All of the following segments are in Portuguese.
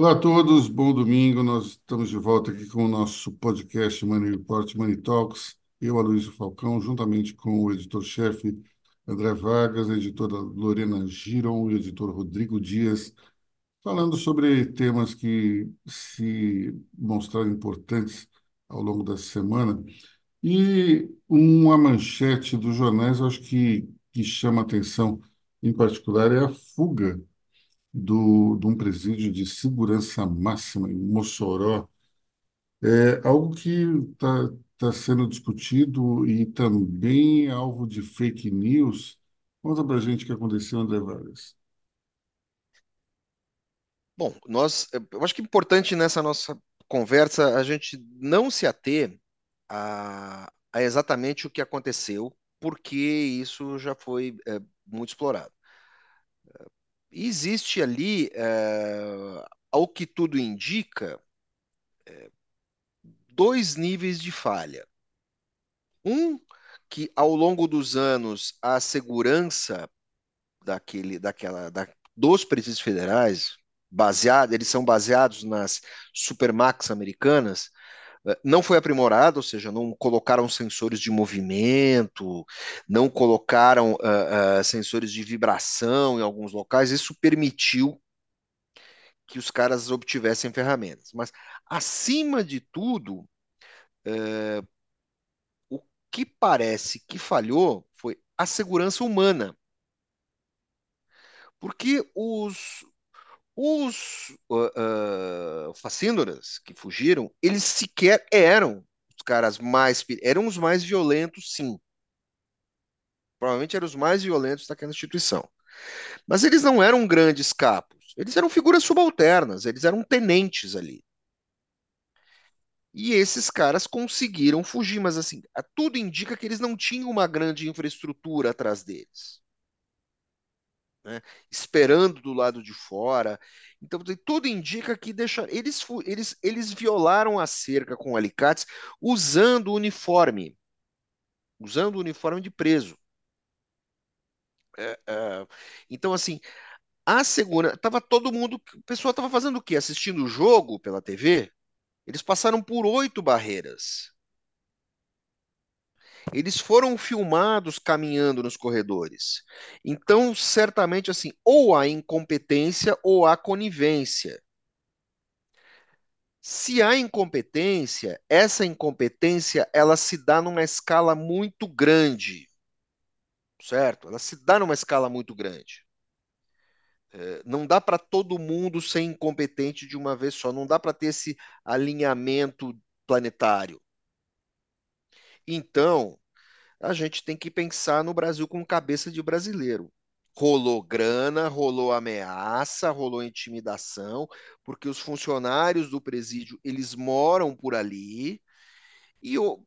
Olá a todos, bom domingo. Nós estamos de volta aqui com o nosso podcast Money Report, Money Talks. Eu, Aloysio Falcão, juntamente com o editor-chefe André Vargas, a editora Lorena Giron e o editor Rodrigo Dias, falando sobre temas que se mostraram importantes ao longo da semana. E uma manchete dos jornais, acho que, que chama atenção em particular, é a fuga do, de um presídio de segurança máxima em Mossoró. É algo que está tá sendo discutido e também é alvo de fake news. Conta para a gente o que aconteceu, André Vargas. Bom, nós, eu acho que é importante nessa nossa conversa a gente não se ater a, a exatamente o que aconteceu, porque isso já foi é, muito explorado. Existe ali, é, ao que tudo indica, é, dois níveis de falha. Um, que ao longo dos anos a segurança daquele, daquela, da, dos presídios federais, baseado, eles são baseados nas supermax americanas, não foi aprimorado, ou seja, não colocaram sensores de movimento, não colocaram uh, uh, sensores de vibração em alguns locais, isso permitiu que os caras obtivessem ferramentas. Mas, acima de tudo, uh, o que parece que falhou foi a segurança humana. Porque os, os uh, uh, que fugiram, eles sequer eram os caras mais. eram os mais violentos, sim. Provavelmente eram os mais violentos daquela instituição. Mas eles não eram grandes capos. Eles eram figuras subalternas, eles eram tenentes ali. E esses caras conseguiram fugir, mas assim, tudo indica que eles não tinham uma grande infraestrutura atrás deles né, esperando do lado de fora. Então, tudo indica que deixa, eles, eles, eles violaram a cerca com alicates usando o uniforme, usando o uniforme de preso. É, é, então, assim, a segurança. Tava todo mundo. O pessoal estava fazendo o quê? Assistindo o jogo pela TV? Eles passaram por oito barreiras. Eles foram filmados caminhando nos corredores. Então, certamente, assim, ou há incompetência ou há conivência. Se há incompetência, essa incompetência ela se dá numa escala muito grande, certo? Ela se dá numa escala muito grande. É, não dá para todo mundo ser incompetente de uma vez só, não dá para ter esse alinhamento planetário. Então, a gente tem que pensar no Brasil com cabeça de brasileiro. Rolou grana, rolou ameaça, rolou intimidação, porque os funcionários do presídio, eles moram por ali e o,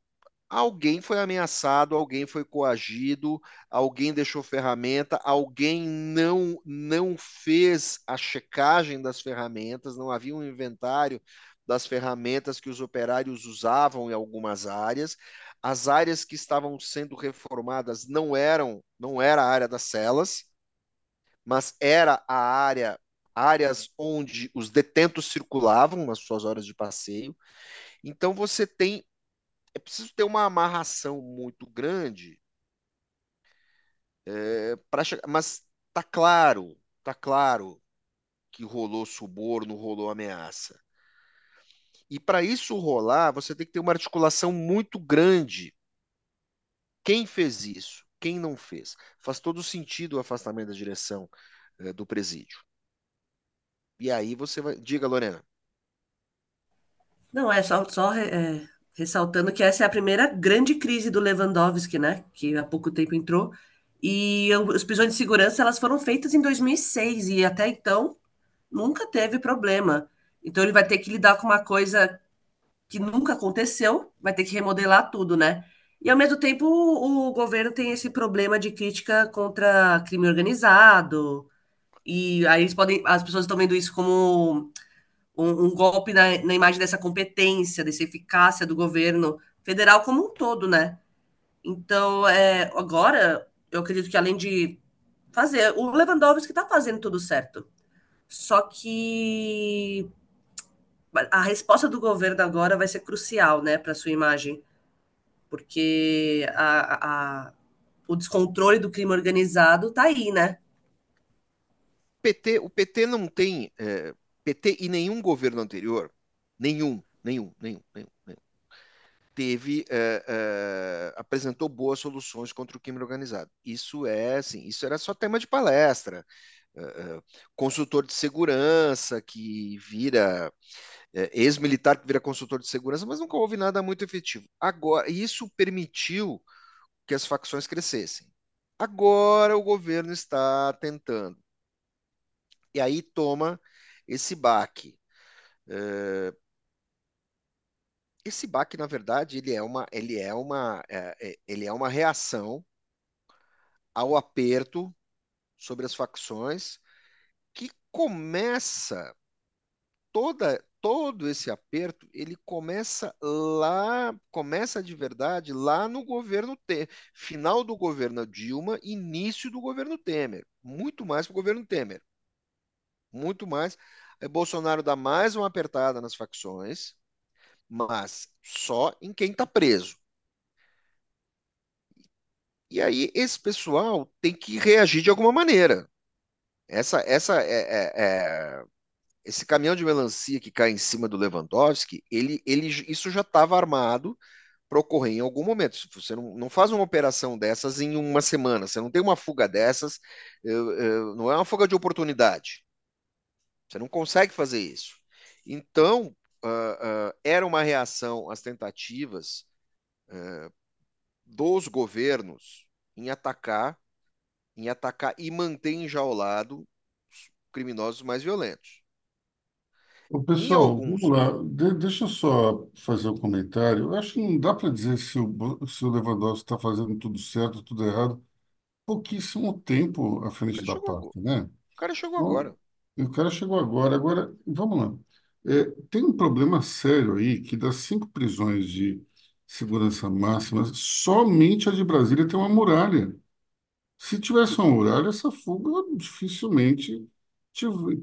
alguém foi ameaçado, alguém foi coagido, alguém deixou ferramenta, alguém não não fez a checagem das ferramentas, não havia um inventário das ferramentas que os operários usavam em algumas áreas. As áreas que estavam sendo reformadas não eram, não era a área das celas, mas era a área áreas onde os detentos circulavam nas suas horas de passeio. Então você tem é preciso ter uma amarração muito grande é, para chegar, mas tá claro, tá claro que rolou suborno, rolou ameaça. E para isso rolar, você tem que ter uma articulação muito grande. Quem fez isso? Quem não fez? Faz todo sentido o afastamento da direção é, do presídio. E aí você vai. Diga, Lorena. Não, é só, só é, ressaltando que essa é a primeira grande crise do Lewandowski, né? Que há pouco tempo entrou. E os prisões de segurança elas foram feitas em 2006 e até então nunca teve problema. Então ele vai ter que lidar com uma coisa que nunca aconteceu, vai ter que remodelar tudo, né? E ao mesmo tempo o, o governo tem esse problema de crítica contra crime organizado. E aí eles podem, as pessoas estão vendo isso como um, um golpe na, na imagem dessa competência, dessa eficácia do governo federal como um todo, né? Então, é, agora, eu acredito que além de fazer, o Lewandowski está fazendo tudo certo. Só que a resposta do governo agora vai ser crucial, né, para sua imagem, porque a, a, o descontrole do crime organizado está aí, né? PT, o PT não tem. É, PT e nenhum governo anterior, nenhum, nenhum, nenhum, nenhum, nenhum teve é, é, apresentou boas soluções contra o crime organizado. Isso é assim, isso era só tema de palestra. É, consultor de segurança que vira ex-militar que vira consultor de segurança, mas nunca houve nada muito efetivo. Agora, isso permitiu que as facções crescessem. Agora o governo está tentando. E aí toma esse baque. É, esse baque, na verdade, ele é uma, ele é uma, é, é, ele é uma reação ao aperto sobre as facções que começa toda todo esse aperto, ele começa lá, começa de verdade lá no governo Temer, final do governo Dilma, início do governo Temer, muito mais para o governo Temer, muito mais. Bolsonaro dá mais uma apertada nas facções, mas só em quem está preso. E aí esse pessoal tem que reagir de alguma maneira. Essa, essa é, é, é, esse caminhão de melancia que cai em cima do Lewandowski, ele, ele, isso já estava armado para ocorrer em algum momento. Você não, não, faz uma operação dessas em uma semana, você não tem uma fuga dessas, eu, eu, não é uma fuga de oportunidade. Você não consegue fazer isso. Então, uh, uh, era uma reação às tentativas uh, dos governos em atacar, em atacar e manter enjaulado os criminosos mais violentos. O pessoal, alguns... vamos lá, de, deixa eu só fazer um comentário. Eu acho que não dá para dizer se o, se o Lewandowski está fazendo tudo certo, tudo errado. Pouquíssimo tempo à frente da parte, né? O cara chegou então, agora. O cara chegou agora. Agora, vamos lá. É, tem um problema sério aí que das cinco prisões de segurança máxima, somente a de Brasília tem uma muralha. Se tivesse uma muralha, essa fuga dificilmente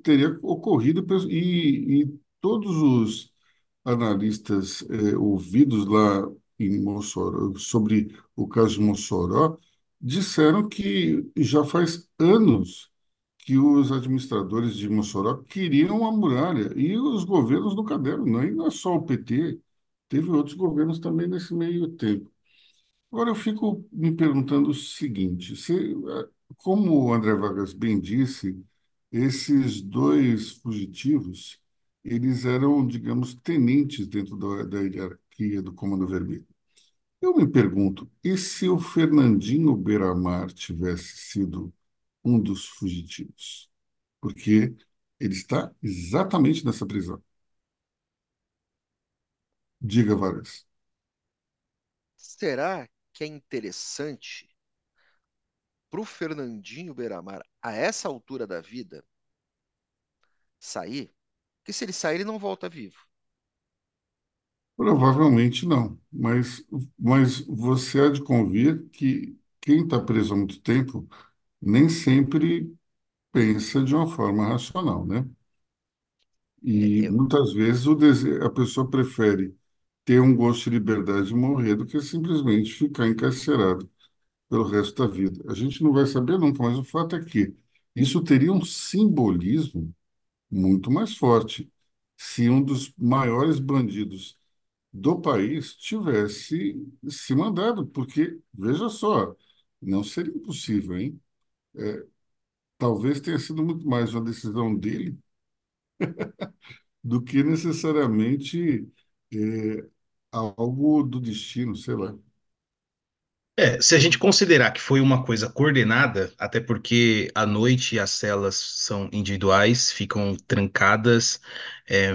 teria ocorrido e, e todos os analistas é, ouvidos lá em Mossoró, sobre o caso de Mossoró, disseram que já faz anos que os administradores de Mossoró queriam a muralha e os governos no caderno, não, e não é só o PT, teve outros governos também nesse meio tempo. Agora eu fico me perguntando o seguinte, se, como o André Vargas bem disse, esses dois fugitivos, eles eram, digamos, tenentes dentro da, da hierarquia do Comando Vermelho. Eu me pergunto, e se o Fernandinho Beiramar tivesse sido um dos fugitivos, porque ele está exatamente nessa prisão. Diga, Vargas. Será que é interessante para o Fernandinho Beiramar, a essa altura da vida, sair? Porque se ele sair, ele não volta vivo. Provavelmente não, mas, mas você há de convir que quem está preso há muito tempo nem sempre pensa de uma forma racional, né? E Eu, muitas vezes o dese... a pessoa prefere ter um gosto de liberdade e morrer do que simplesmente ficar encarcerado pelo resto da vida. A gente não vai saber nunca, mas o fato é que isso teria um simbolismo muito mais forte se um dos maiores bandidos do país tivesse se mandado, porque, veja só, não seria impossível, hein? É, talvez tenha sido muito mais uma decisão dele do que necessariamente é, algo do destino, sei lá. É, se a gente considerar que foi uma coisa coordenada, até porque à noite as celas são individuais, ficam trancadas, é,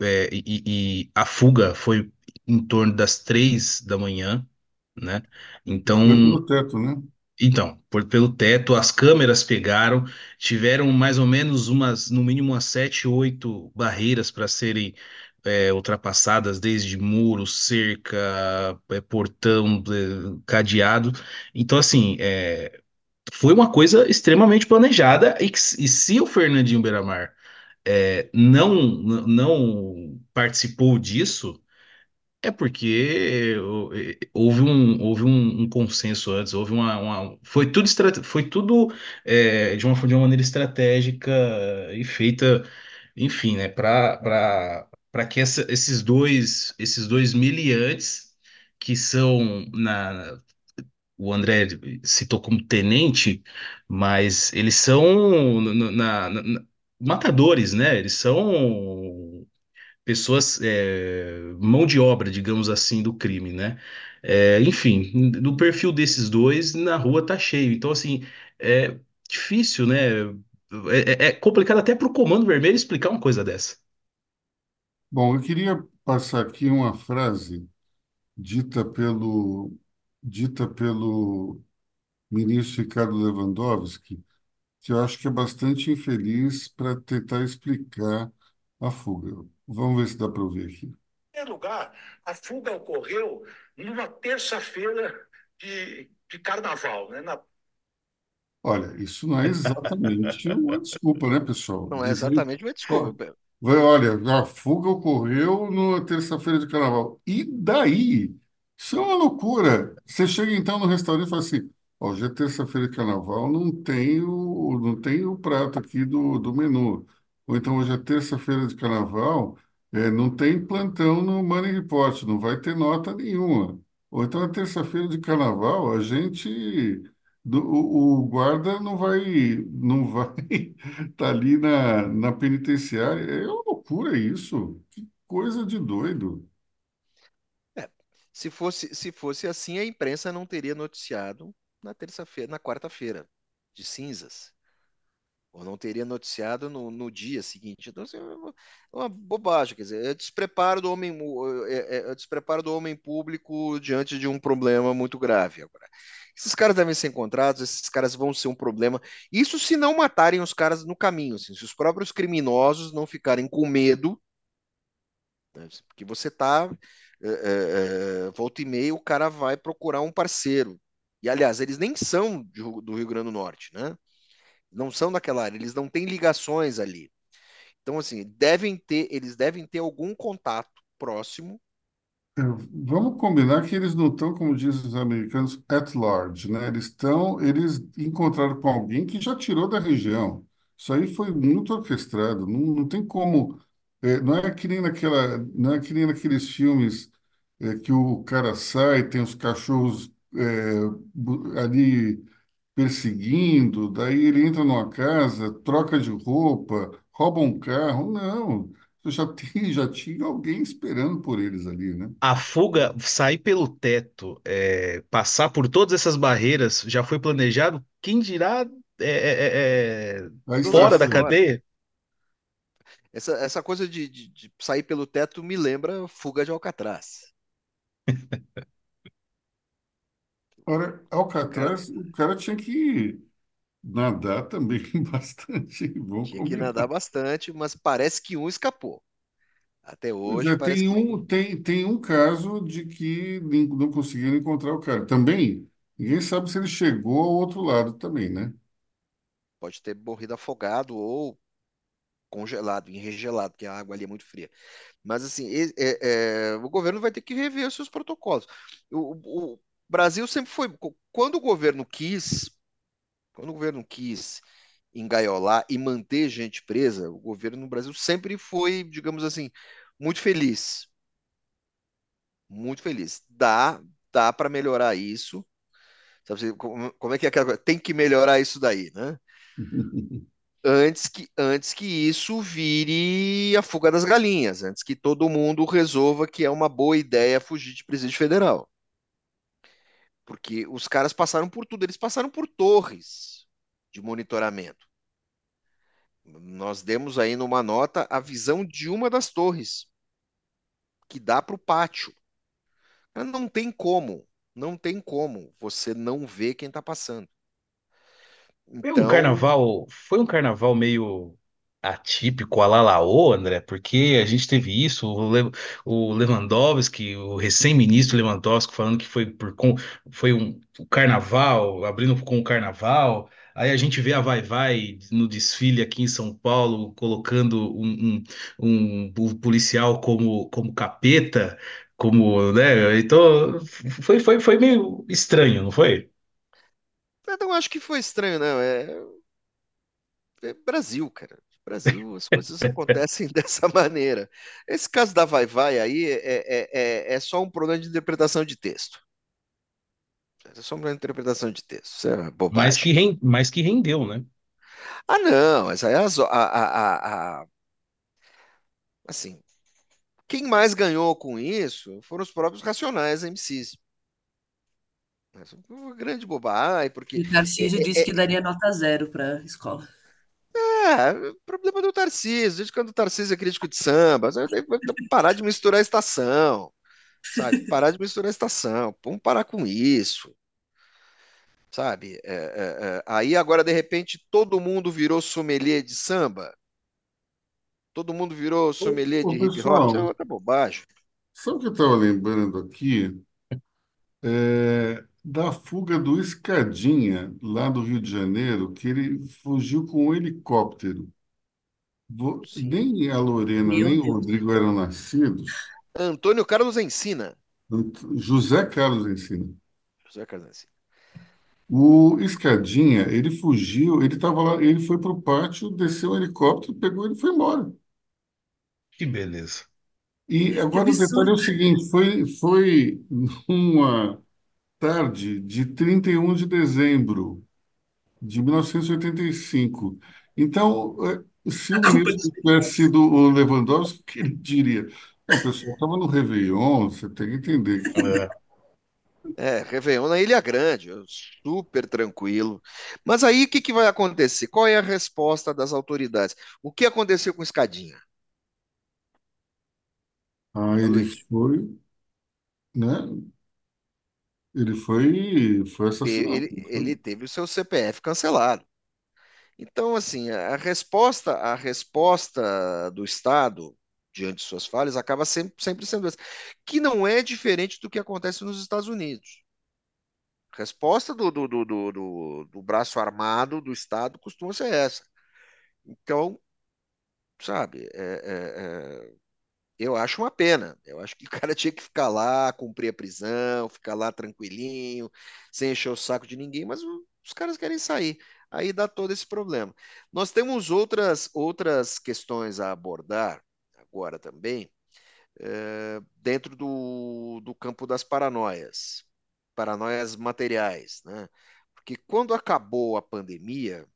é, e, e a fuga foi em torno das três da manhã, né? Então, pelo teto, né? Então, por, pelo teto, as câmeras pegaram, tiveram mais ou menos umas, no mínimo umas sete, oito barreiras para serem é, ultrapassadas, desde muro, cerca, é, portão, é, cadeado. Então, assim, é, foi uma coisa extremamente planejada e, e se o Fernandinho Beiramar é, não, não participou disso, é porque houve um, houve um, um consenso antes, houve uma, uma- foi tudo, foi tudo é, de uma, de uma maneira estratégica e feita, enfim, né, para para que essa- esses dois esses dois miliantes que são na o André citou como tenente, mas eles são na, na- na- matadores, né? Eles são pessoas, é, mão de obra, digamos assim, do crime, né? É, enfim, do perfil desses dois, na rua tá cheio. Então, assim, é difícil, né? É, é- é complicado até para o Comando Vermelho explicar uma coisa dessa. Bom, eu queria passar aqui uma frase dita pelo, dita pelo ministro Ricardo Lewandowski, que eu acho que é bastante infeliz para tentar explicar a fuga. Vamos ver se dá para ouvir aqui. Em primeiro lugar, a fuga ocorreu numa terça-feira de, de carnaval, né? Na Olha, isso não é exatamente uma desculpa, né, pessoal? Não é Dizer, exatamente uma desculpa. Vai, olha, a fuga ocorreu na terça-feira de carnaval. E daí? Isso é uma loucura. Você chega então no restaurante e fala assim: hoje é terça-feira de carnaval, não tem o, não tem o prato aqui do, do menu. Ou então hoje é terça-feira de carnaval, é, não tem plantão no Money Report, não vai ter nota nenhuma. Ou então é terça-feira de carnaval, a gente o, o guarda não vai não vai estar ali na, na penitenciária. É uma loucura isso. Que coisa de doido. É, se fosse, se fosse assim, a imprensa não teria noticiado na terça-feira, na quarta-feira, de cinzas. Ou não teria noticiado no, no dia seguinte. Então, assim, é uma, é bobagem, quer dizer, é despreparo do homem, é, é- é despreparo do homem público diante de um problema muito grave. Agora, esses caras devem ser encontrados, esses caras vão ser um problema. Isso se não matarem os caras no caminho, assim, se os próprios criminosos não ficarem com medo né? Porque você tá, é, é, volta e meia, o cara vai procurar um parceiro. E, aliás, eles nem são do Rio Grande do Norte, né? Não são daquela área, eles não têm ligações ali. Então, assim, devem ter, eles devem ter algum contato próximo. É, Vamos combinar que eles não estão, como dizem os americanos, at large, né? Eles estão, eles encontraram com alguém que já tirou da região. Isso aí foi muito orquestrado. Não, não tem como. é, não é que nem naquela, não é que nem naqueles filmes é, que o cara sai, tem os cachorros é, ali perseguindo, daí ele entra numa casa, troca de roupa, rouba um carro. Não, já tem, já tinha alguém esperando por eles ali, né? A fuga, sair pelo teto, é, passar por todas essas barreiras, já foi planejado? Quem dirá é, é, é, é, fora da cadeia? Essa, essa coisa de, de- de sair pelo teto me lembra Fuga de Alcatraz. Ora, Alcatraz, o cara tinha que nadar também bastante, tinha que nadar bastante, mas parece que um escapou. Até hoje parece tem um, tem, tem um caso de que não conseguiram encontrar o cara. Também, ninguém sabe se ele chegou ao outro lado também, né? pode ter morrido afogado ou congelado, enregelado, porque a água ali é muito fria. Mas assim, é- é, o governo vai ter que rever os seus protocolos. O, o Brasil sempre foi. Quando o governo quis, quando o governo quis engaiolar e manter gente presa, o governo no Brasil sempre foi, digamos assim, muito feliz. Muito feliz. Dá, dá para melhorar isso. Sabe, como, como é que é aquela coisa? Tem que melhorar isso daí, né? Antes que, antes que isso vire a fuga das galinhas, antes que todo mundo resolva que é uma boa ideia fugir de presídio federal. Porque os caras passaram por tudo, eles passaram por torres de monitoramento. Nós demos aí numa nota a visão de uma das torres, que dá para o pátio. Não tem como, não tem como você não ver quem está passando. Foi um Então, carnaval, foi um carnaval meio atípico, a la Laô, André, porque a gente teve isso, o, Le- o Lewandowski, o recém-ministro Lewandowski falando que foi por con- foi um o carnaval, abrindo com o carnaval. Aí a gente vê a Vai Vai no desfile aqui em São Paulo, colocando um, um, um policial como, como capeta, como, né? Então foi, foi, foi meio estranho, não foi? Eu não acho que foi estranho, não. É, é Brasil, cara. Brasil, as coisas acontecem dessa maneira. Esse caso da Vai Vai aí é, é, é, é só um problema de interpretação de texto. É só uma interpretação de texto. Isso é Mas que, bobagem. ren- mas que rendeu, né? Ah, não, mas aí as- a, a, a- a- assim, quem mais ganhou com isso foram os próprios Racionais MCs. Essa uma grande bobagem, porque E o Tarcísio é, disse é, que daria nota zero para a escola. É, problema do Tarcísio, desde quando o Tarcísio é crítico de samba, parar de misturar a estação, sabe? Parar de misturar a estação, vamos parar com isso, sabe? É, é, é, aí agora, de repente, todo mundo virou sommelier de samba, todo mundo virou Ô, sommelier de hip hop, isso é outra bobagem. sabe o que eu estava lembrando aqui? É, da fuga do Escadinha, lá do Rio de Janeiro, que ele fugiu com um helicóptero. Vo- Sim. Nem a Lorena, Meu nem o Deus. Rodrigo eram nascidos. Antônio Carlos Ensina. José Carlos ensina. José Carlos Ensina. O Escadinha, ele fugiu, ele estava lá, ele foi para o pátio, desceu um helicóptero, pegou ele e foi embora. Que beleza. E Que agora o detalhe é o absurdo. seguinte, foi, foi uma tarde de 31 de dezembro de 1985. Então, eh, se o ministro tivesse sido o Lewandowski, o que ele diria? O pessoal estava no Réveillon, você tem que entender que É. É, Réveillon na Ilha Grande, super tranquilo. Mas aí o que que vai acontecer? Qual é a resposta das autoridades? O que aconteceu com Escadinha, ah, ele Luiz? foi, né? Ele foi, foi assassinado. Ele, ele teve o seu CPF cancelado. Então, assim, a resposta, a resposta do Estado diante de suas falhas acaba sempre, sempre sendo essa, que não é diferente do que acontece nos Estados Unidos. A resposta do, do, do, do, do- do braço armado do Estado costuma ser essa. Então, sabe, é- é- é, eu acho uma pena. Eu acho que o cara tinha que ficar lá, cumprir a prisão, ficar lá tranquilinho, sem encher o saco de ninguém, mas os caras querem sair. Aí dá todo esse problema. Nós temos outras, outras questões a abordar agora também, eh, dentro do, do campo das paranoias, paranoias materiais, né? Porque quando acabou a pandemia,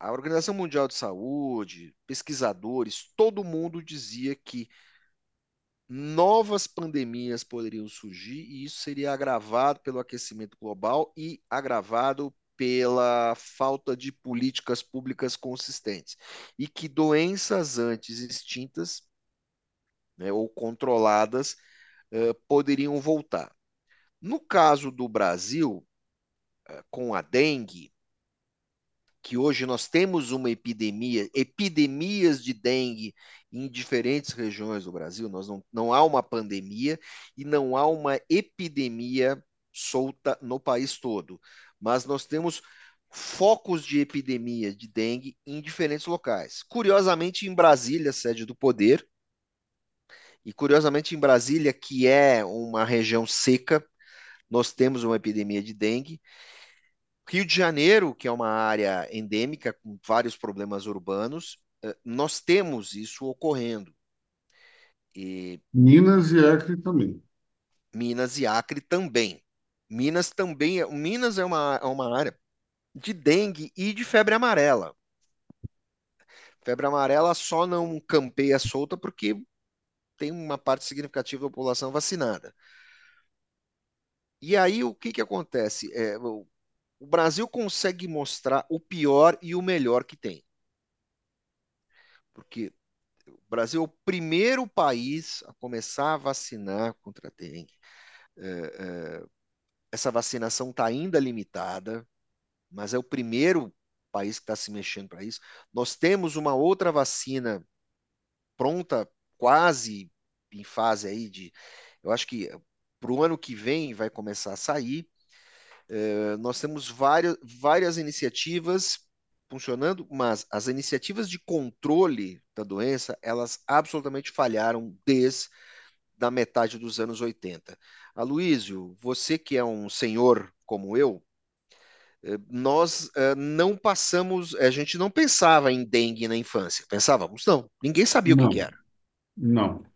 a Organização Mundial de Saúde, pesquisadores, todo mundo dizia que novas pandemias poderiam surgir e isso seria agravado pelo aquecimento global e agravado pela falta de políticas públicas consistentes. E que doenças antes extintas, né, ou controladas, eh, poderiam voltar. No caso do Brasil, eh, com a dengue, que hoje nós temos uma epidemia, epidemias de dengue em diferentes regiões do Brasil, nós não, não há uma pandemia e não há uma epidemia solta no país todo, mas nós temos focos de epidemia de dengue em diferentes locais. Curiosamente, em Brasília, sede do poder, e curiosamente em Brasília, que é uma região seca, nós temos uma epidemia de dengue, Rio de Janeiro, que é uma área endêmica com vários problemas urbanos, eh, nós temos isso ocorrendo. E Minas e Acre também. Minas e Acre também. Minas também, é- Minas é uma, é uma área de dengue e de febre amarela. Febre amarela só não campeia solta porque tem uma parte significativa da população vacinada. E aí o que que acontece? É, o o Brasil consegue mostrar o pior e o melhor que tem. Porque O Brasil é o primeiro país a começar a vacinar contra a dengue. É, é, essa vacinação está ainda limitada, mas é o primeiro país que está se mexendo para isso. Nós temos uma outra vacina pronta, quase em fase aí de. Eu acho que para o ano que vem vai começar a sair. Eh, nós temos várias, várias iniciativas funcionando, mas as iniciativas de controle da doença, elas absolutamente falharam desde da metade dos anos 80. Aloísio, você que é um senhor como eu, eh, nós eh, não passamos, a gente não pensava em dengue na infância. Pensávamos, não, ninguém sabia o que, que Não, era. não.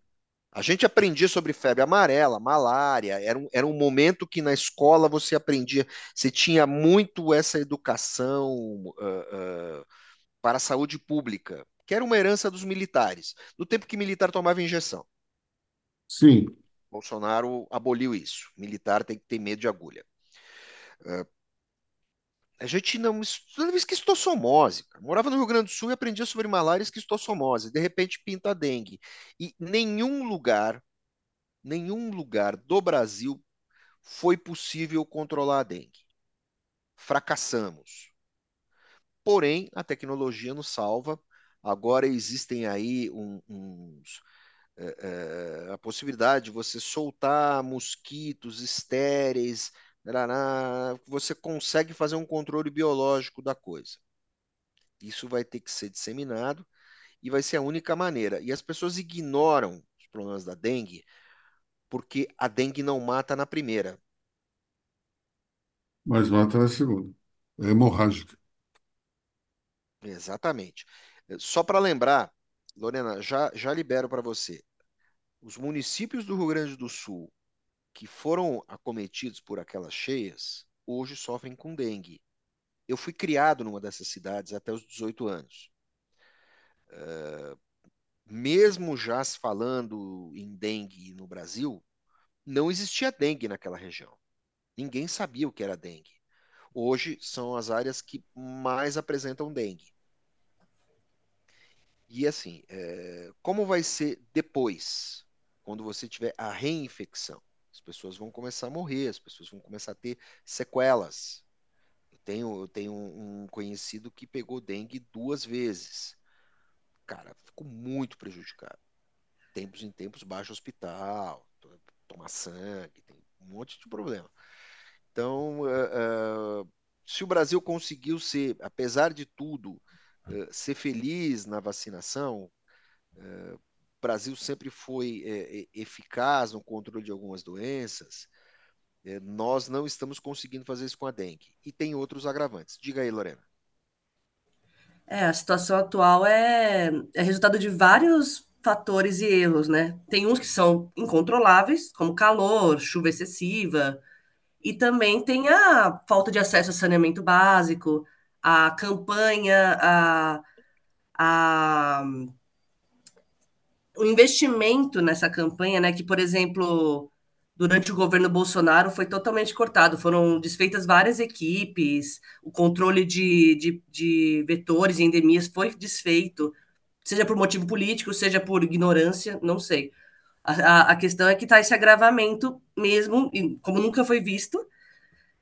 A gente aprendia sobre febre amarela, malária, era um, era um momento que na escola você aprendia, você tinha muito essa educação ah, ah, para a saúde pública, que era uma herança dos militares, do tempo que militar tomava injeção. Sim, Bolsonaro aboliu isso. Militar tem que ter medo de agulha. A gente não estudava esquistossomose. cara. Morava no Rio Grande do Sul e aprendia sobre malária e esquistossomose. De repente pinta a dengue. E nenhum lugar, nenhum lugar do Brasil foi possível controlar a dengue. Fracassamos. Porém, a tecnologia nos salva. Agora existem aí um- uns, é, é, a possibilidade de você soltar mosquitos estéreis, você consegue fazer um controle biológico da coisa. Isso vai ter que ser disseminado e vai ser a única maneira. E as pessoas ignoram os problemas da dengue porque a dengue não mata na primeira. mas mata na segunda. É hemorrágica. Exatamente. Só para lembrar, Lorena, já, já libero para você. Os municípios do Rio Grande do Sul que foram acometidos por aquelas cheias, hoje sofrem com dengue. Eu fui criado numa dessas cidades até os 18 anos. Mesmo já se falando em dengue no Brasil, não existia dengue naquela região. Ninguém sabia o que era dengue. Hoje são as áreas que mais apresentam dengue. E assim, é, como vai ser depois, quando você tiver a reinfecção? As pessoas vão começar a morrer, as pessoas vão começar a ter sequelas. Eu tenho, eu tenho um conhecido que pegou dengue duas vezes. Cara, ficou muito prejudicado. Tempos em tempos, baixa hospital, to- tomar sangue, tem um monte de problema. Então, eh, eh, se o Brasil conseguiu ser, apesar de tudo, eh, ser feliz na vacinação, Brasil sempre foi eh, eh, eficaz no controle de algumas doenças, eh, nós não estamos conseguindo fazer isso com a dengue. E tem outros agravantes. Diga aí, Lorena. É, a situação atual é, é resultado de vários fatores e erros, né? Tem uns que são incontroláveis, como calor, chuva excessiva, e também tem a falta de acesso a saneamento básico, a campanha, a, a, o investimento nessa campanha, né? Que, por exemplo, durante o governo Bolsonaro foi totalmente cortado, foram desfeitas várias equipes, o controle de, de, de vetores e endemias foi desfeito, seja por motivo político, seja por ignorância, não sei. A, a, a questão é que está esse agravamento mesmo, como nunca foi visto,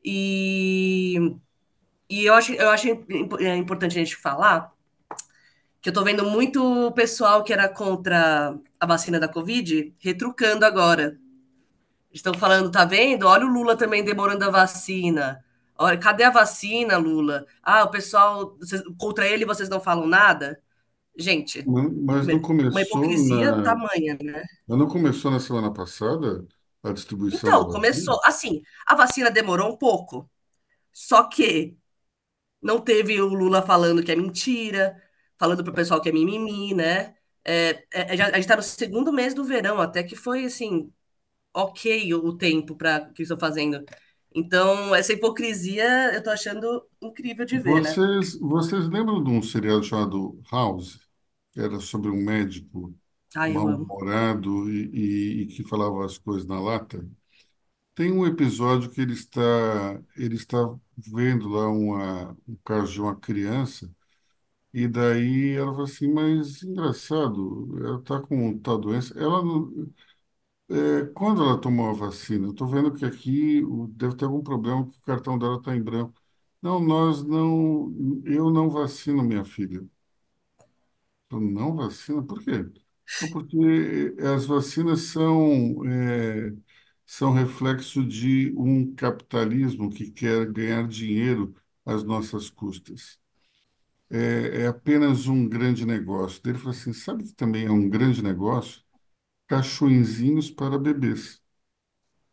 e, e eu acho, eu acho é importante a gente falar que eu tô vendo muito pessoal que era contra a vacina da Covid retrucando agora. Estão falando, tá vendo? Olha o Lula também demorando a vacina. Olha, cadê a vacina, Lula? Ah, o pessoal, vocês- contra ele vocês não falam nada? Gente, Mas não uma começou hipocrisia na, tamanha, né? mas não começou na semana passada a distribuição Então, começou. Assim, a vacina demorou um pouco, só que não teve o Lula falando que é mentira, falando pro pessoal que é mimimi, né? É, é, já- a gente tá no segundo mês do verão, até que foi assim, ok o tempo para que estão fazendo. Então, essa hipocrisia eu tô achando incrível de ver, né? Vocês, vocês lembram de um seriado chamado House? Que era sobre um médico Ai, eu amo. mal-humorado e, e- e que falava as coisas na lata? Tem um episódio que ele está, ele está vendo lá uma, um caso de uma criança e daí ela fala assim, mas engraçado, ela está com tal doença. Ela não, é, quando ela tomou a vacina, eu estou vendo que aqui deve ter algum problema que o cartão dela está em branco. Não, nós não, eu não vacino minha filha. Eu não vacina? Por quê? Porque as vacinas são, é, são reflexo de um capitalismo que quer ganhar dinheiro às nossas custas. É, é apenas um grande negócio. Ele falou assim: sabe que também é um grande negócio? Caixõezinhos para bebês.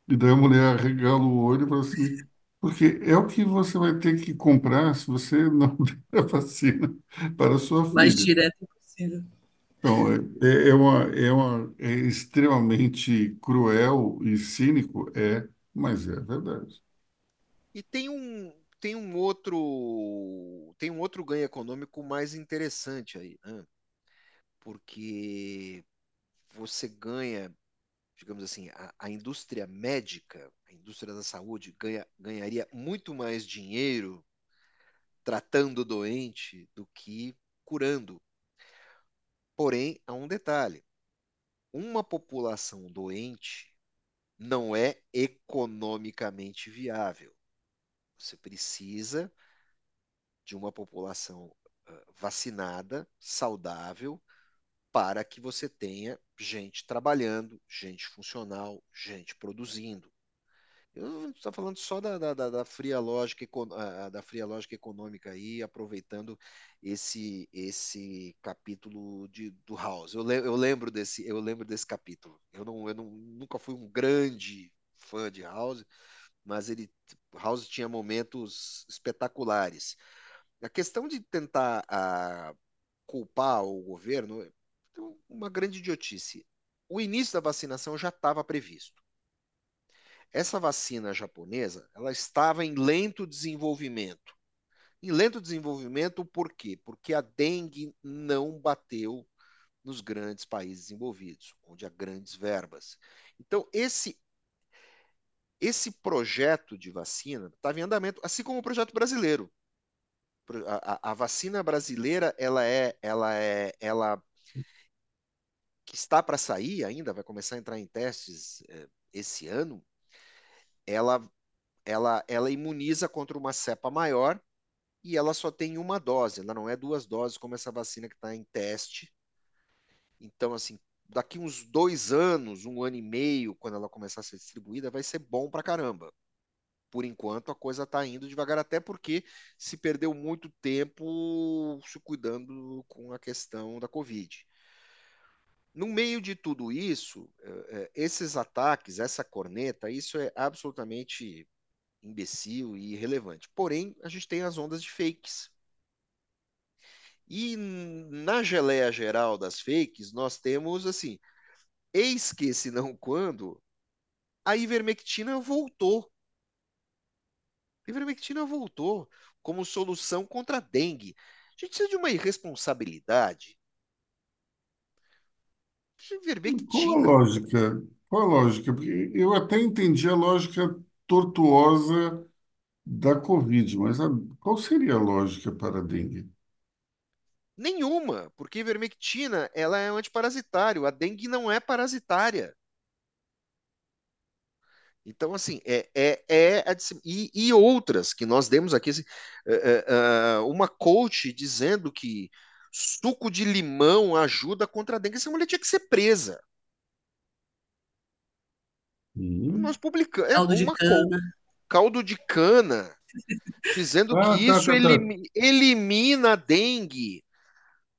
E daí a mulher arregala o olho e fala assim: porque é o que você vai ter que comprar se você não der a vacina para a sua Mais filha. direto possível. Então, é, é uma, é uma, é extremamente cruel e cínico, é, mas é verdade. E tem um, tem um outro, tem um outro ganho econômico mais interessante aí, né? Porque você ganha, digamos assim, a, a indústria médica, a indústria da saúde ganha, ganharia muito mais dinheiro tratando o doente do que curando. Porém, há um detalhe: uma população doente não é economicamente viável. Você precisa de uma população vacinada, saudável, para que você tenha gente trabalhando, gente funcional, gente produzindo. Eu não estou falando só da, da, da, fria lógica, da fria lógica econômica aí, aproveitando esse esse capítulo de, do House. Eu, le- eu lembro desse eu lembro desse capítulo. Eu não eu não, nunca fui um grande fã de House, mas ele House tinha momentos espetaculares. A questão de tentar ah, culpar o governo é uma grande idiotice. O início da vacinação já estava previsto. Essa vacina japonesa, ela estava em lento desenvolvimento. Em lento desenvolvimento, por quê? Porque a dengue não bateu nos grandes países desenvolvidos, onde há grandes verbas. Então, esse esse projeto de vacina estava em andamento, assim como o projeto brasileiro. A, a, a vacina brasileira, ela é, ela é, ela que está para sair ainda, vai começar a entrar em testes eh, esse ano. Ela, ela, ela imuniza contra uma cepa maior e ela só tem uma dose, ela não é duas doses como essa vacina que está em teste. Então, assim, daqui uns dois anos, um ano e meio, quando ela começar a ser distribuída, vai ser bom pra caramba. Por enquanto, a coisa está indo devagar, até porque se perdeu muito tempo se cuidando com a questão da Covid. No meio de tudo isso, eh, esses ataques, essa corneta, isso é absolutamente imbecil e irrelevante. Porém, a gente tem as ondas de fakes. E na geleia geral das fakes, nós temos assim, eis que se não quando, a ivermectina voltou. A ivermectina voltou como solução contra a dengue. A gente precisa de uma irresponsabilidade. Qual a Ivermectina. lógica? Qual a lógica? Porque eu até entendi a lógica tortuosa da Covid, mas a- qual seria a lógica para a dengue? Nenhuma, porque a ivermectina ela é um antiparasitário. A dengue não é parasitária. Então, assim, é, é, é a e, e outras que nós demos aqui, assim, é, é, é, uma coach dizendo que suco de limão ajuda contra a dengue. Essa mulher tinha que ser presa. Hum. Nós publicamos, é Caldo de uma co- cana. caldo de cana dizendo que Ah, tá, isso tá, tá. elimi- elimina a dengue.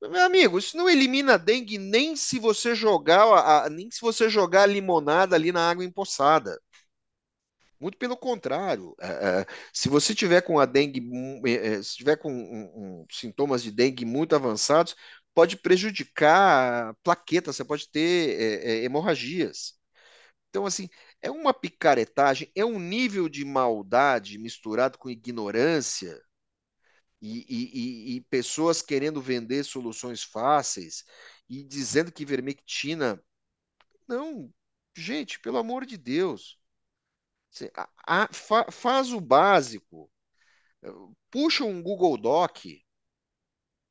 Meu amigo, isso não elimina a dengue nem se você jogar a, nem se você jogar a limonada ali na água empoçada. Muito pelo contrário, é, é, se você tiver com a dengue, mu- é, é, se tiver com um- um- sintomas de dengue muito avançados, pode prejudicar a plaqueta, você pode ter é, é, hemorragias. Então, assim, é uma picaretagem, é um nível de maldade misturado com ignorância e, e- e- pessoas querendo vender soluções fáceis e dizendo que ivermectina. Não, gente, pelo amor de Deus. Você- a- a- fa- faz o básico. Puxa um Google Doc,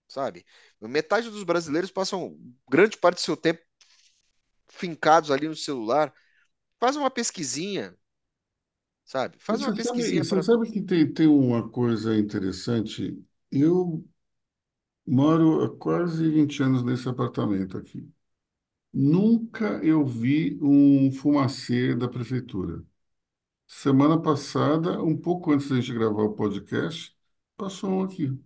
sabe? Metade dos brasileiros passam grande parte do seu tempo fincados ali no celular. Faz uma pesquisinha, sabe? Faz uma Você sabe, pesquisinha você sabe que tem, tem uma coisa interessante? Eu moro há quase 20 anos nesse apartamento aqui. Nunca eu vi um fumacê da prefeitura. Semana passada, um pouco antes da gente gravar o podcast, passou um aqui.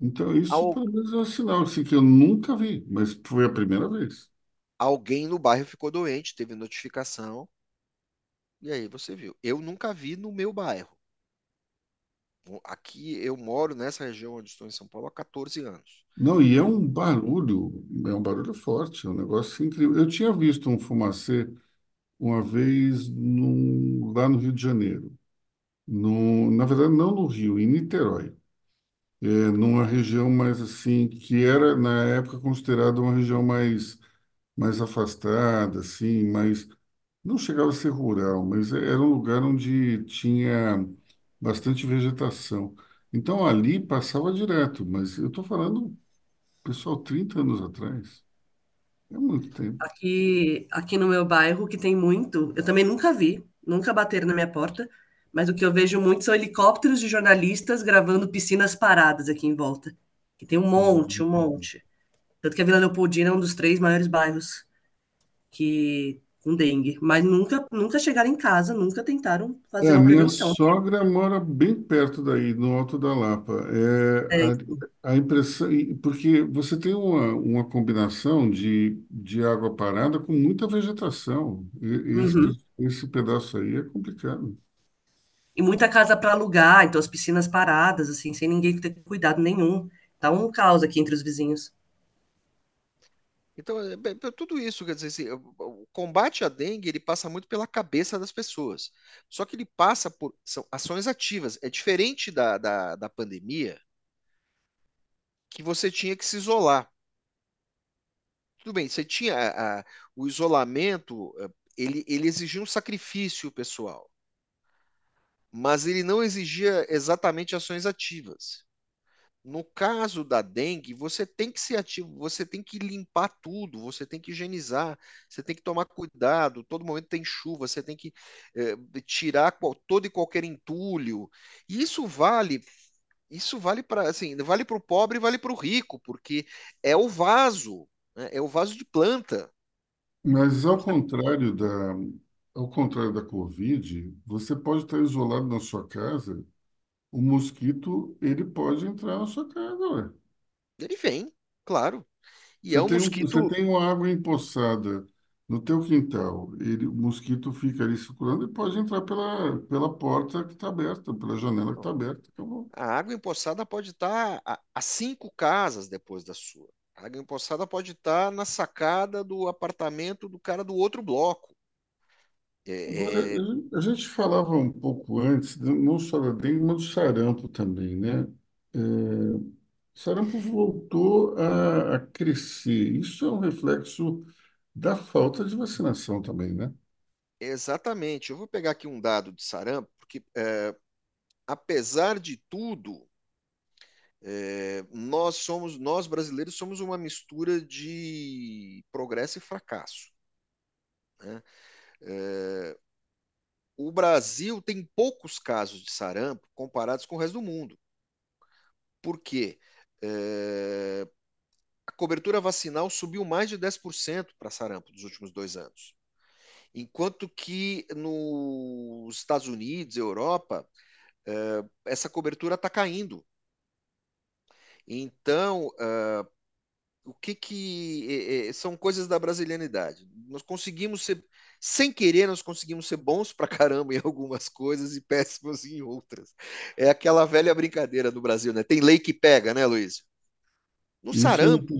Então, isso Al- pelo menos é um sinal assim, que eu nunca vi, mas foi a primeira vez. alguém no bairro ficou doente, teve notificação, e aí você viu. Eu nunca vi no meu bairro. Aqui eu moro nessa região onde estou em São Paulo há 14 anos. Não, e é um barulho, é um barulho forte, é um negócio incrível. Eu tinha visto um fumacê uma vez num- lá no Rio de Janeiro. No, na verdade, não no Rio, em Niterói. É, numa região mais assim, que era, na época, considerada uma região mais, mais afastada, assim, mais Não chegava a ser rural, mas era um lugar onde tinha bastante vegetação. Então ali passava direto, mas eu estou falando, pessoal, 30 anos atrás. É muito tempo. Aqui, aqui no meu bairro, que tem muito, eu também nunca vi, nunca bateram na minha porta, mas o que eu vejo muito são helicópteros de jornalistas gravando piscinas paradas aqui em volta. Que tem um monte, um monte. Tanto que a Vila Leopoldina é um dos três maiores bairros que com dengue. Mas nunca, nunca chegaram em casa, nunca tentaram É, fazer a uma minha prevenção. sogra mora bem perto daí, no Alto da Lapa. É, É, a, a impressão, e- porque você tem uma, uma combinação de, de água parada com muita vegetação. E, e esse, uhum. esse pedaço aí é complicado. E muita casa para alugar, então as piscinas paradas, assim, sem ninguém ter cuidado nenhum. Tá um caos aqui entre os vizinhos. Então, é tudo isso, quer dizer, assim, o o combate à dengue, ele passa muito pela cabeça das pessoas. Só que ele passa por são ações ativas. É diferente da, da, da pandemia, que você tinha que se isolar. Tudo bem, você tinha a- a- o isolamento, eh, ele, ele exigia um sacrifício pessoal, mas ele não exigia exatamente ações ativas. No caso da dengue, você tem que ser ativo, você tem que limpar tudo, você tem que higienizar, você tem que tomar cuidado. Todo momento tem chuva, você tem que eh, tirar qual- todo e qualquer entulho. E isso vale, isso vale para assim, vale para o pobre e vale para o rico, porque é o vaso, né? É o vaso de planta. Mas ao contrário da, ao contrário da Covid, você pode estar isolado na sua casa, o mosquito, ele pode entrar na sua casa, ué. Ele vem, claro. E é Você um tem, um- você mosquito. tem uma água empoçada no teu quintal, ele, o mosquito fica ali circulando e pode entrar pela, pela porta que está aberta, pela janela que está aberta. Acabou. A água empoçada pode estar a, a cinco casas depois da sua. A água empoçada pode estar na sacada do apartamento do cara do outro bloco. É, a é, gente a gente falava um pouco antes, não só da dengue, mas do sarampo também, né? É, Sarampo voltou a, a crescer. Isso é um reflexo da falta de vacinação também, né? exatamente. Eu vou pegar aqui um dado de sarampo, porque é, apesar de tudo, é, nós somos, nós brasileiros somos uma mistura de progresso e fracasso. né? É, o Brasil tem poucos casos de sarampo comparados com o resto do mundo. Por quê? É, a cobertura vacinal subiu mais de 10% para sarampo nos últimos dois anos. Enquanto que nos Estados Unidos, Europa, eh, essa cobertura está caindo. Então, eh, o que que eh, eh, são coisas da brasilianidade? Nós conseguimos ser, sem querer, nós conseguimos ser bons pra caramba em algumas coisas e péssimos em outras. É aquela velha brincadeira do Brasil, né? Tem lei que pega, né, Luiz? No Isso sarampo,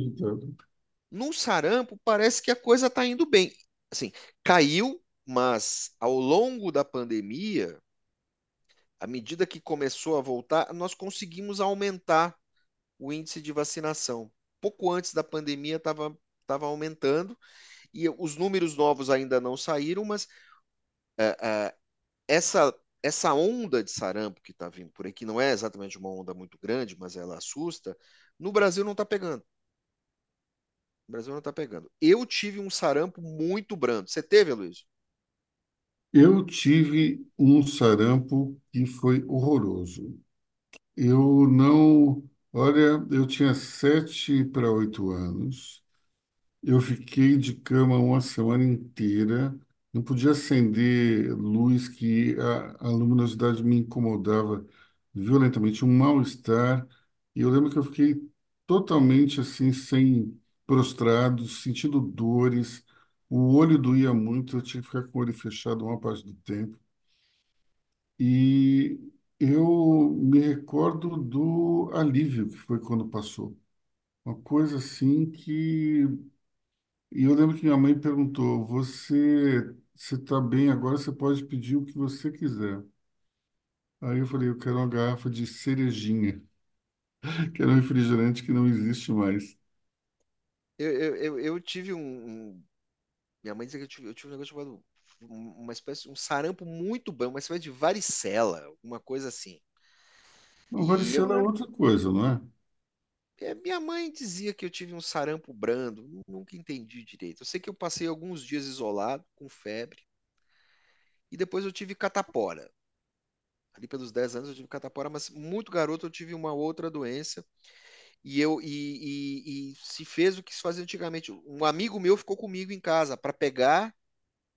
no sarampo parece que a coisa está indo bem. Assim, caiu, mas ao longo da pandemia, à medida que começou a voltar, nós conseguimos aumentar o índice de vacinação. Pouco antes da pandemia estava aumentando e os números novos ainda não saíram, mas é, é, essa essa onda de sarampo que está vindo por aqui não é exatamente uma onda muito grande, mas ela assusta. No Brasil não está pegando. No Brasil não está pegando. Eu tive um sarampo muito brando. Você teve, Luiz? Eu tive um sarampo que foi horroroso. Eu não. Olha, eu tinha sete para oito anos. Eu fiquei de cama uma semana inteira, não podia acender luz que a, a luminosidade me incomodava violentamente, um mal-estar. E eu lembro que eu fiquei totalmente assim, sem prostrado, sentindo dores. O olho doía muito, eu tinha que ficar com o olho fechado uma parte do tempo. E eu me recordo do alívio que foi quando passou. Uma coisa assim que e eu lembro que minha mãe perguntou: Você você está bem agora? Você pode pedir o que você quiser. Aí eu falei: Eu quero uma garrafa de cerejinha, que era um refrigerante que não existe mais. Eu, eu, eu, eu tive um, um- Minha mãe dizia que eu tive, eu tive um negócio chamado. um- Uma espécie, um sarampo muito bom, uma espécie de varicela, uma coisa assim. Não, E eu varicela é lembro. outra coisa, não é? É, Minha mãe dizia que eu tive um sarampo brando, nu- nunca entendi direito. Eu sei que eu passei alguns dias isolado, com febre, e depois eu tive catapora. Ali pelos 10 anos eu tive catapora, mas muito garoto eu tive uma outra doença e eu e, e- e se fez o que se fazia antigamente. Um amigo meu ficou comigo em casa para pegar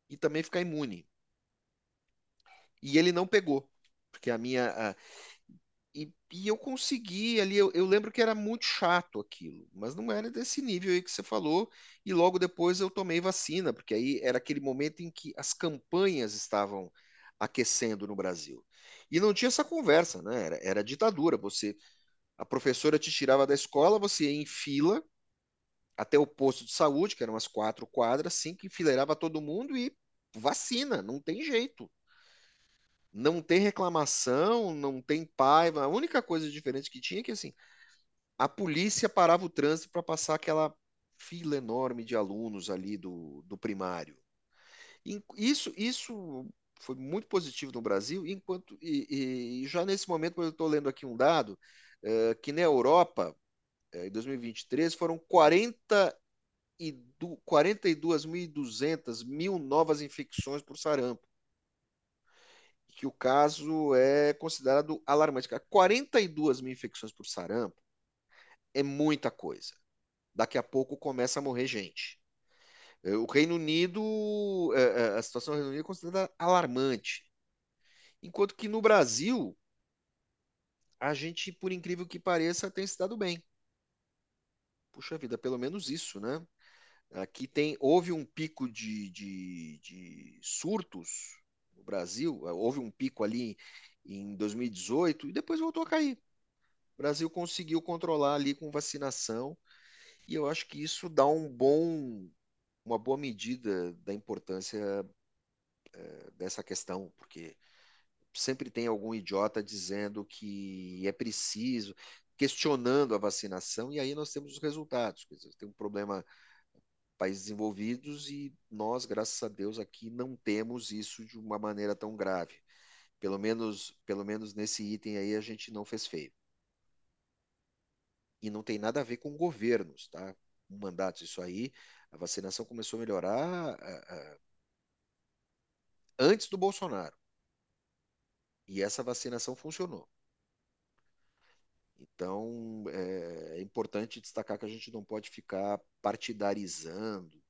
e também ficar imune. E ele não pegou, porque a minha a- e, e eu consegui ali. Eu, eu lembro que era muito chato aquilo, mas não era desse nível aí que você falou. E logo depois eu tomei vacina, porque aí era aquele momento em que as campanhas estavam aquecendo no Brasil. E não tinha essa conversa, né? Era, era ditadura. Você A professora te tirava da escola, você ia em fila até o posto de saúde, que eram umas quatro quadras, assim, que enfileirava todo mundo e vacina, não tem jeito. Não tem reclamação, não tem paiva. A única coisa diferente que tinha é que, assim, a polícia parava o trânsito para passar aquela fila enorme de alunos ali do, do primário. Isso, isso foi muito positivo no Brasil, enquanto e, e já nesse momento eu estou lendo aqui um dado eh, que na Europa eh, em 2023 foram 40 e du- 42.200 mil novas infecções por sarampo, que o caso é considerado alarmante. Cara, 42 mil infecções por sarampo é muita coisa. Daqui a pouco começa a morrer gente. Eh, O Reino Unido, eh, eh, a situação do Reino Unido é considerada alarmante. Enquanto que no Brasil, a gente, por incrível que pareça, tem se dado bem. Puxa vida, pelo menos isso, né? Aqui tem, houve um pico de, de, de surtos no Brasil, eh, houve um pico ali em 2018 e depois voltou a cair. O Brasil conseguiu controlar ali com vacinação e eu acho que isso dá um bom, uma boa medida da importância eh, dessa questão, porque sempre tem algum idiota dizendo que é preciso, questionando a vacinação, e aí nós temos os resultados. Dizer, tem um problema países desenvolvidos e nós, graças a Deus, aqui não temos isso de uma maneira tão grave. Pelo menos, pelo menos nesse item aí a gente não fez feio. E não tem nada a ver com governos, tá? Mandatos, isso aí, a vacinação começou a melhorar antes do Bolsonaro. E essa vacinação funcionou. Então, é, é importante destacar que a gente não pode ficar partidarizando,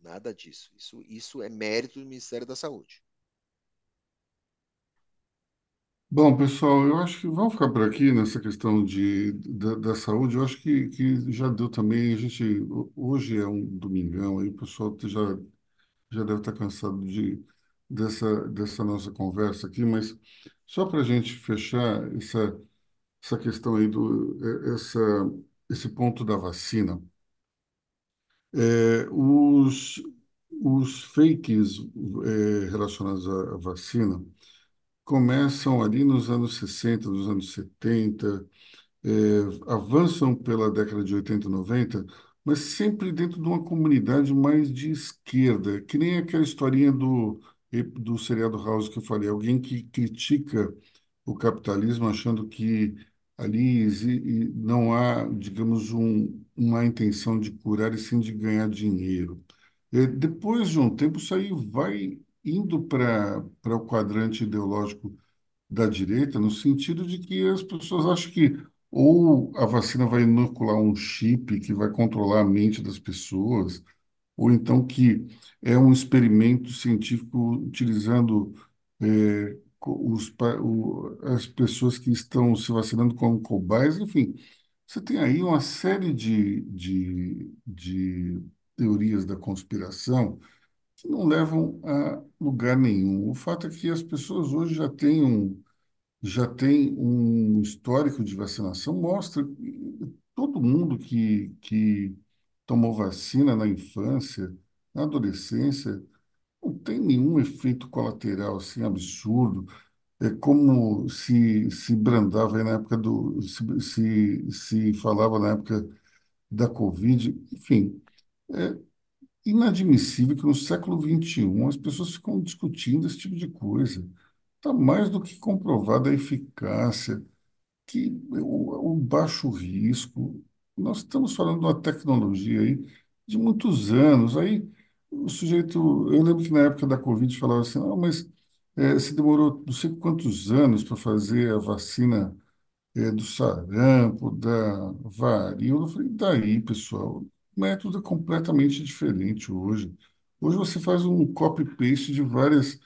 nada disso. Isso, isso é mérito do Ministério da Saúde. Bom, pessoal, eu acho que vamos ficar por aqui nessa questão de, da, da saúde. Eu acho que, que já deu também. A gente, hoje é um domingão, aí o pessoal já já deve estar cansado de, dessa, dessa nossa conversa aqui, mas só para a gente fechar essa, essa questão aí do eh, essa, esse ponto da vacina, é, os, os fakes eh, relacionados à, vacina começam ali nos anos 60, nos anos 70, é, avançam pela década de 80 e 90, mas sempre dentro de uma comunidade mais de esquerda, que nem aquela historinha do, do seriado House que eu falei, alguém que critica o capitalismo achando que ali e não há, digamos, um, uma intenção de curar e sim de ganhar dinheiro. É, depois de um tempo, isso aí vai indo para o quadrante ideológico da direita, no sentido de que as pessoas acham que ou a vacina vai inocular um chip que vai controlar a mente das pessoas, ou então que é um experimento científico utilizando é, os, o- as pessoas que estão se vacinando como cobaias, enfim, você tem aí uma série de, de, de teorias da conspiração que não levam a lugar nenhum. O fato é que as pessoas hoje já têm um, já têm um histórico de vacinação, mostra todo mundo que, que tomou vacina na infância, na adolescência, não tem nenhum efeito colateral assim absurdo. É como se, se brandava aí na época do. Se, se, se falava na época da Covid. Enfim, é inadmissível que no século XXI as pessoas ficam discutindo esse tipo de coisa. Está mais do que comprovada a eficácia, que o, o baixo risco. Nós estamos falando de uma tecnologia aí de muitos anos. Aí o sujeito, eu lembro que na época da Covid falava assim, mas eh, se demorou não sei quantos anos para fazer a vacina eh, do sarampo, da varíola. Eu falei, daí, pessoal, o método é completamente diferente hoje. Hoje você faz um copy-paste de várias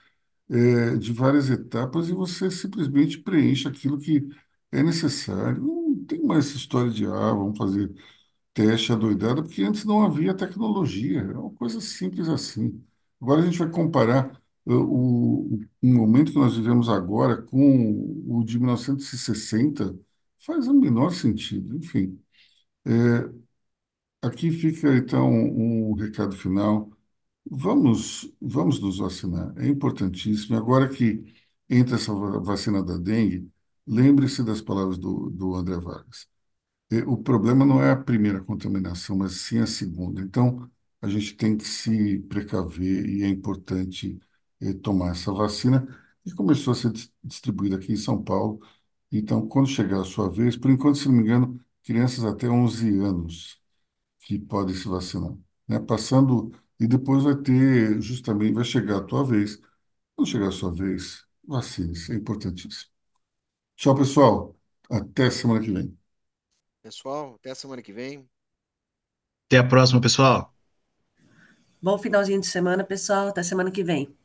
é, de várias etapas e você simplesmente preenche aquilo que é necessário. Não tem mais essa história de, ah, vamos fazer teste adoidado, porque antes não havia tecnologia, é uma coisa simples assim. Agora a gente vai comparar uh, o, o momento que nós vivemos agora com o de 1960, faz o menor sentido. Enfim, aqui fica então um recado final. Vamos, vamos nos vacinar, é importantíssimo. Agora que entra essa va- vacina da dengue, lembre-se das palavras do, do André Vargas. E O problema não é a primeira contaminação, mas sim a segunda. Então, a gente tem que se precaver e é importante eh, tomar essa vacina, que começou a ser dis- distribuída aqui em São Paulo. Então, quando chegar a sua vez, por enquanto, se não me engano, crianças até 11 anos que podem se vacinar, né? Passando e depois vai ter justamente vai chegar a tua vez. Quando chegar a sua vez, vacine-se, é importantíssimo. Tchau, pessoal. Até semana que vem. Pessoal, até a semana que vem. Até a próxima, pessoal. Bom finalzinho de semana, pessoal. Até semana que vem.